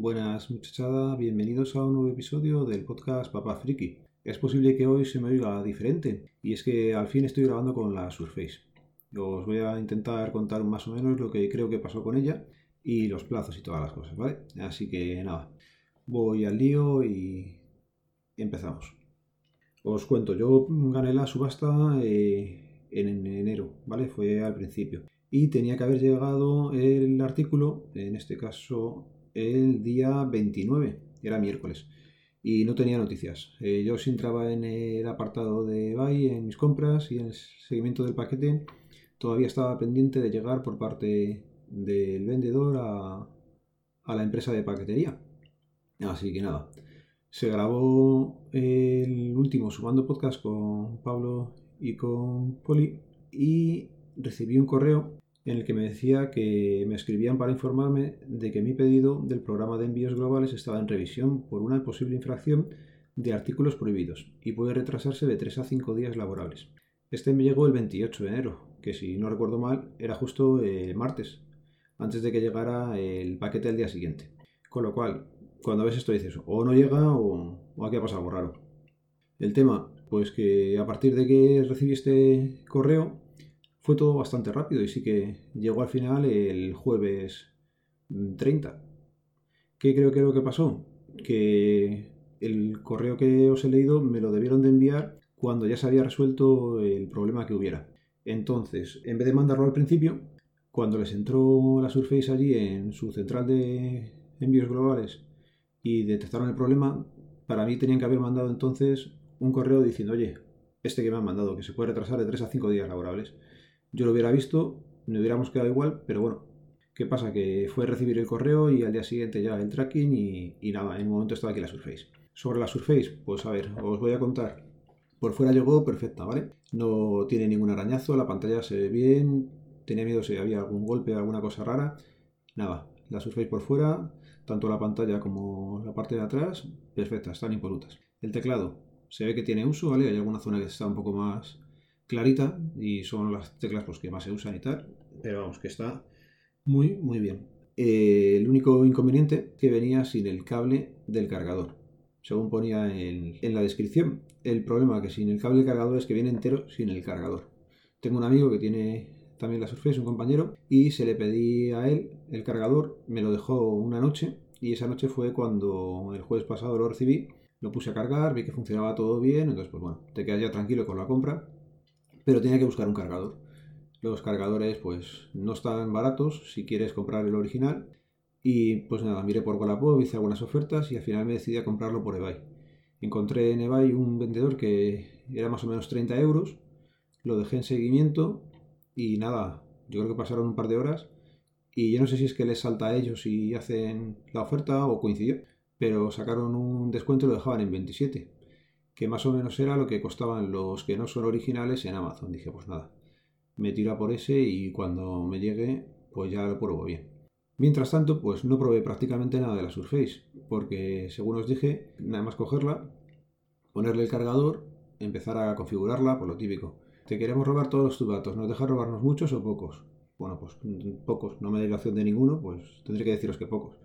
Buenas muchachada, bienvenidos a un nuevo episodio del podcast Papá Friki. Es posible que hoy se me oiga diferente, y es que al fin estoy grabando con la Surface. Os voy a intentar contar más o menos lo que creo que pasó con ella y los plazos y todas las cosas, ¿vale? Así que nada, voy al lío y empezamos. Os cuento, yo gané la subasta eh, en enero, ¿vale? Fue al principio. Y tenía que haber llegado el artículo, en este caso el día 29, era miércoles, y no tenía noticias. Eh, yo sí entraba en el apartado de Buy, en mis compras y en el seguimiento del paquete, todavía estaba pendiente de llegar por parte del vendedor a, a la empresa de paquetería. Así que nada, se grabó el último sumando podcast con Pablo y con Poli y recibí un correo en el que me decía que me escribían para informarme de que mi pedido del programa de envíos globales estaba en revisión por una posible infracción de artículos prohibidos y puede retrasarse de 3 a 5 días laborables. Este me llegó el 28 de enero, que si no recuerdo mal era justo el martes, antes de que llegara el paquete al día siguiente. Con lo cual, cuando ves esto dices, o no llega o, o aquí ha pasado algo raro. El tema, pues que a partir de que recibí este correo, fue todo bastante rápido y sí que llegó al final el jueves 30. Mm, ¿Qué creo que es lo que pasó? Que el correo que os he leído me lo debieron de enviar cuando ya se había resuelto el problema que hubiera. Entonces, en vez de mandarlo al principio, cuando les entró la Surface allí en su central de envíos globales y detectaron el problema, para mí tenían que haber mandado entonces un correo diciendo, oye, este que me han mandado, que se puede retrasar de 3 a 5 días laborables. Yo lo hubiera visto, me hubiéramos quedado igual, pero bueno, ¿qué pasa? Que fue recibir el correo y al día siguiente ya el tracking y, nada, en un momento estaba aquí la Surface. Sobre la Surface, pues a ver, os voy a contar. Por fuera llegó perfecta, ¿vale? No tiene ningún arañazo, la pantalla se ve bien, tenía miedo si había algún golpe, alguna cosa rara. Nada, la Surface por fuera, tanto la pantalla como la parte de atrás, perfecta, están impolutas. El teclado, se ve que tiene uso, ¿vale? Hay alguna zona que está un poco más clarita y son las teclas pues, que más se usan y tal, pero vamos, que está muy, muy bien. Eh, el único inconveniente que venía sin el cable del cargador, según ponía en, la descripción. El problema que sin el cable del cargador es que viene entero sin el cargador. Tengo un amigo que tiene también la Surface, un compañero, y se le pedí a él el cargador, me lo dejó una noche y esa noche fue cuando el jueves pasado lo recibí, lo puse a cargar, vi que funcionaba todo bien, entonces pues bueno, te quedas ya tranquilo con la compra pero tenía que buscar un cargador. Los cargadores pues no están baratos si quieres comprar el original y pues nada, miré por Wallapop, hice algunas ofertas y al final me decidí a comprarlo por eBay. Encontré en eBay un vendedor que era más o menos 30 euros, lo dejé en seguimiento y nada, yo creo que pasaron un par de horas y yo no sé si es que les salta a ellos y hacen la oferta o coincidió, pero sacaron un descuento y lo dejaban en 27 que más o menos era lo que costaban los que no son originales en Amazon. Dije, pues nada, me tiro a por ese y cuando me llegue, pues ya lo pruebo bien. Mientras tanto, pues no probé prácticamente nada de la Surface, porque según os dije, nada más cogerla, ponerle el cargador, empezar a configurarla, por lo típico. Te queremos robar todos tus datos, ¿nos deja robarnos muchos o pocos? Bueno, pues pocos, no me da la opción de ninguno, pues tendré que deciros que pocos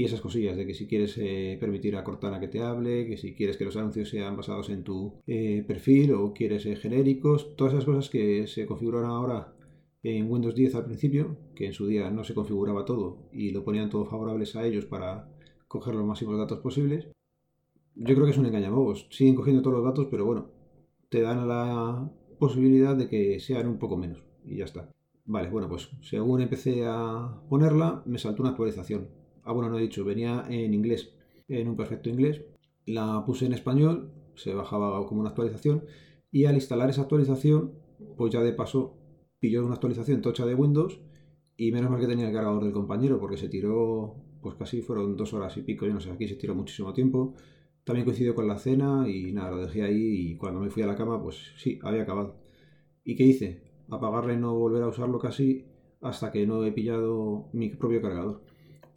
y esas cosillas de que si quieres eh, permitir a Cortana que te hable, que si quieres que los anuncios sean basados en tu eh, perfil o quieres eh, genéricos, todas esas cosas que se configuran ahora en Windows 10 al principio, que en su día no se configuraba todo y lo ponían todo favorables a ellos para coger los máximos datos posibles. Yo creo que es un engañabobos. Siguen cogiendo todos los datos, pero bueno, te dan la posibilidad de que sean un poco menos y ya está. Vale, bueno, pues según empecé a ponerla, me saltó una actualización Ah, bueno, no he dicho, venía en inglés, en un perfecto inglés. La puse en español, se bajaba como una actualización. Y al instalar esa actualización, pues ya de paso pilló una actualización tocha de Windows. Y menos mal que tenía el cargador del compañero, porque se tiró, pues casi fueron dos horas y pico, yo no sé, aquí se tiró muchísimo tiempo. También coincidió con la cena y nada, lo dejé ahí y cuando me fui a la cama, pues sí, había acabado. ¿Y qué hice? Apagarle y no volver a usarlo casi hasta que no he pillado mi propio cargador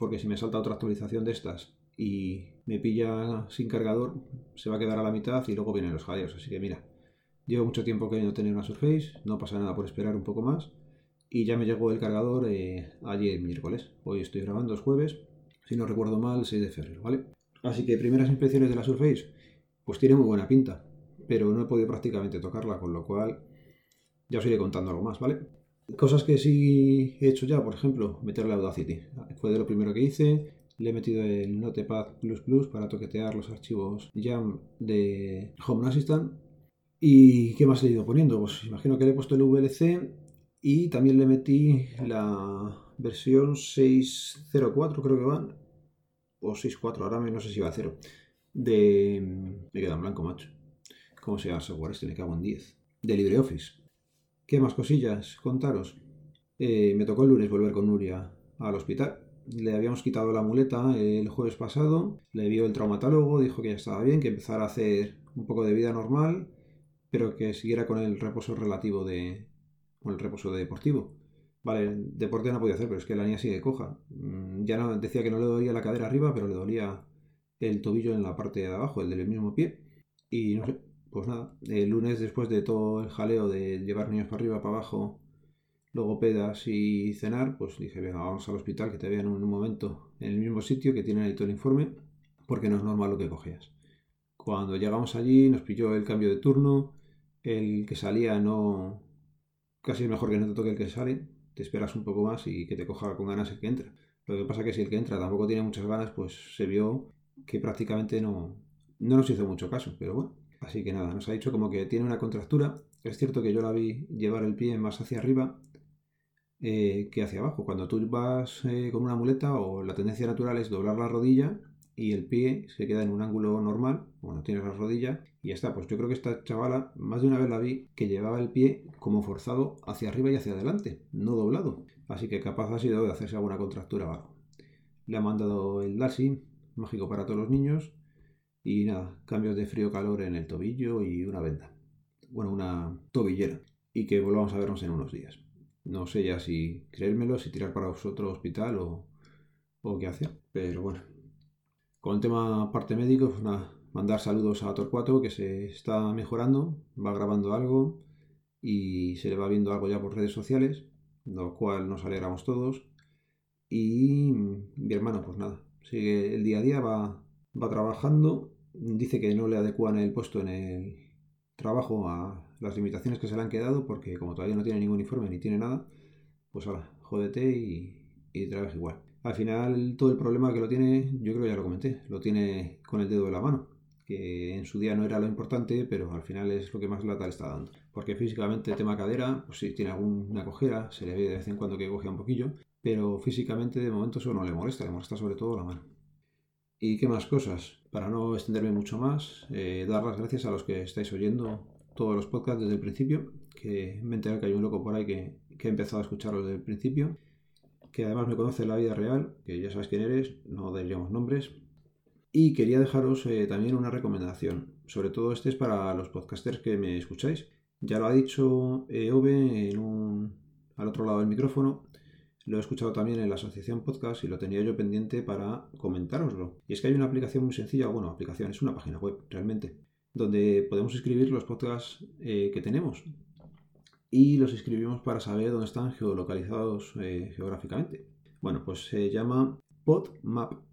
porque si me salta otra actualización de estas y me pilla sin cargador, se va a quedar a la mitad y luego vienen los jaleos. Así que mira, llevo mucho tiempo queriendo tener una Surface, no pasa nada por esperar un poco más. Y ya me llegó el cargador eh, ayer miércoles. Hoy estoy grabando, es jueves. si no recuerdo mal, el 6 de febrero, ¿vale? Así que primeras impresiones de la Surface, pues tiene muy buena pinta, pero no he podido prácticamente tocarla, con lo cual ya os iré contando algo más, ¿vale? Cosas que sí he hecho ya, por ejemplo, meterle Audacity. Fue de lo primero que hice. Le he metido el Notepad para toquetear los archivos Jam de Home Assistant. ¿Y qué más he ido poniendo? Pues imagino que le he puesto el VLC y también le metí la versión 6.04, creo que van. O 6.4, ahora no sé si va a 0. De. Me queda en blanco, macho. ¿Cómo se llama software este? Me cago en 10. De LibreOffice. ¿Qué más cosillas? Contaros. Eh, me tocó el lunes volver con Nuria al hospital. Le habíamos quitado la muleta el jueves pasado, le vio el traumatólogo, dijo que ya estaba bien, que empezara a hacer un poco de vida normal, pero que siguiera con el reposo relativo de. con el reposo deportivo. Vale, deporte no podía hacer, pero es que la niña sigue coja. Mm, ya no, decía que no le dolía la cadera arriba, pero le dolía el tobillo en la parte de abajo, el del mismo pie. Y no sé, pues nada, el lunes después de todo el jaleo de llevar niños para arriba, para abajo, luego pedas y cenar, pues dije, venga, vamos al hospital que te vean en un momento en el mismo sitio que tienen ahí todo el informe, porque no es normal lo que cogías. Cuando llegamos allí nos pilló el cambio de turno, el que salía no... casi es mejor que no te toque el que sale, te esperas un poco más y que te coja con ganas el que entra. Lo que pasa es que si el que entra tampoco tiene muchas ganas, pues se vio que prácticamente no, no nos hizo mucho caso, pero bueno Así que nada, nos ha dicho como que tiene una contractura. Es cierto que yo la vi llevar el pie más hacia arriba eh, que hacia abajo. Cuando tú vas eh, con una muleta o la tendencia natural es doblar la rodilla y el pie se queda en un ángulo normal, cuando tienes la rodilla y ya está. Pues yo creo que esta chavala, más de una vez la vi que llevaba el pie como forzado hacia arriba y hacia adelante, no doblado. Así que capaz ha sido de hacerse alguna contractura abajo. Le ha mandado el Darcy, mágico para todos los niños, y nada, cambios de frío-calor en el tobillo y una venda. Bueno, una tobillera. Y que volvamos a vernos en unos días. No sé ya si creérmelo, si tirar para otro hospital o, o qué hacer. Pero bueno. Con el tema parte médico, pues nada, mandar saludos a Torcuato que se está mejorando, va grabando algo y se le va viendo algo ya por redes sociales, lo cual nos alegramos todos. Y mi hermano, pues nada, sigue el día a día, va, va trabajando dice que no le adecuan el puesto en el trabajo a las limitaciones que se le han quedado porque como todavía no tiene ningún informe ni tiene nada, pues ahora, jódete y, y trabaja igual. Al final todo el problema que lo tiene, yo creo que ya lo comenté, lo tiene con el dedo de la mano, que en su día no era lo importante, pero al final es lo que más lata le está dando. Porque físicamente tema cadera, pues si tiene alguna cojera, se le ve de vez en cuando que coge un poquillo, pero físicamente de momento eso no le molesta, le molesta sobre todo la mano. ¿Y qué más cosas? Para no extenderme mucho más, eh, dar las gracias a los que estáis oyendo todos los podcasts desde el principio, que me enteré que hay un loco por ahí que, que ha empezado a escucharlos desde el principio, que además me conoce la vida real, que ya sabes quién eres, no diríamos nombres. Y quería dejaros eh, también una recomendación, sobre todo este es para los podcasters que me escucháis. Ya lo ha dicho eh, Ove en un, al otro lado del micrófono, lo he escuchado también en la asociación podcast y lo tenía yo pendiente para comentároslo. Y es que hay una aplicación muy sencilla, bueno, aplicación, es una página web realmente, donde podemos escribir los podcasts eh, que tenemos. Y los escribimos para saber dónde están geolocalizados eh, geográficamente. Bueno, pues se llama podmap.org.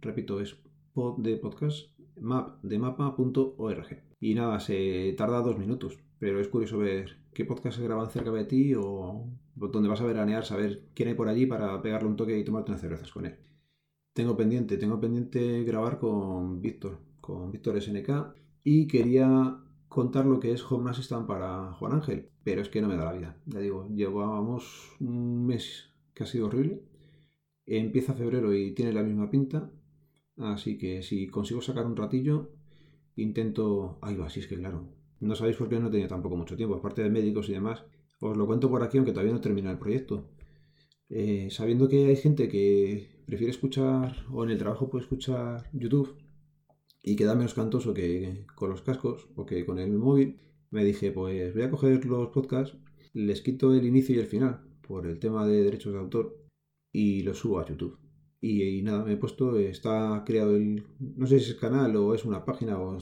Repito, es pod de podcast, map de. Y nada, se tarda dos minutos, pero es curioso ver qué podcast se graban cerca de ti o donde vas a veranear, saber quién hay por allí para pegarle un toque y tomarte unas cervezas con él. Tengo pendiente, tengo pendiente grabar con Víctor, con Víctor SNK y quería contar lo que es Home Assistant para Juan Ángel, pero es que no me da la vida. Ya digo, llevábamos un mes que ha sido horrible. Empieza febrero y tiene la misma pinta, así que si consigo sacar un ratillo, intento... Ahí va, sí es que claro. No sabéis por qué no tenía tampoco mucho tiempo, aparte de médicos y demás os lo cuento por aquí, aunque todavía no termina el proyecto. Eh, sabiendo que hay gente que prefiere escuchar, o en el trabajo puede escuchar YouTube, y queda menos cantoso que con los cascos o que con el móvil, me dije, pues voy a coger los podcasts, les quito el inicio y el final por el tema de derechos de autor y los subo a YouTube. Y, nada, me he puesto, está creado el, no sé si es canal o es una página o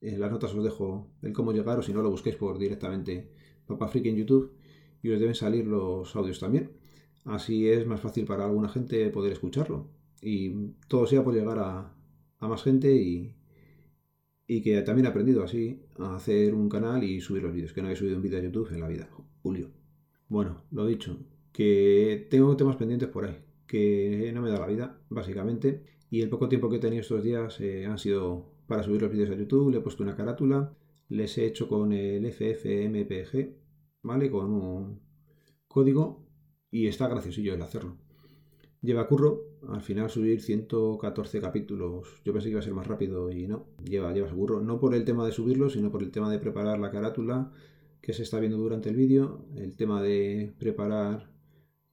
en las notas os dejo el cómo llegar o si no lo busquéis por directamente Freak en YouTube y os deben salir los audios también. Así es más fácil para alguna gente poder escucharlo. y todo sea por llegar a, más gente y, que también aprendido así a hacer un canal y subir los vídeos, que no he subido un vídeo a YouTube en la vida, Julio. Bueno, lo dicho, que tengo temas pendientes por ahí, que no me da la vida, básicamente, y el poco tiempo que he tenido estos días eh, han sido para subir los vídeos a YouTube, le he puesto una carátula, les he hecho con el FFmpg, ¿vale? Con un código y está graciosillo el hacerlo. Lleva curro, al final subir 114 capítulos, yo pensé que iba a ser más rápido y no, lleva, lleva su curro, no por el tema de subirlo, sino por el tema de preparar la carátula que se está viendo durante el vídeo, el tema de preparar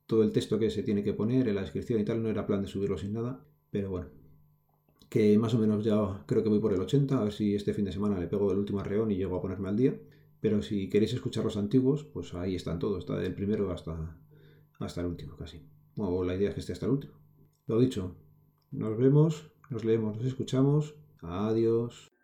todo el texto que se tiene que poner en la descripción y tal, no era plan de subirlo sin nada, pero bueno, que más o menos ya creo que voy por el 80, a ver si este fin de semana le pego el último arreón y llego a ponerme al día. Pero si queréis escuchar los antiguos, pues ahí están todos, está del primero hasta, hasta el último casi. O la idea es que esté hasta el último. Lo dicho, nos vemos, nos leemos, nos escuchamos. Adiós.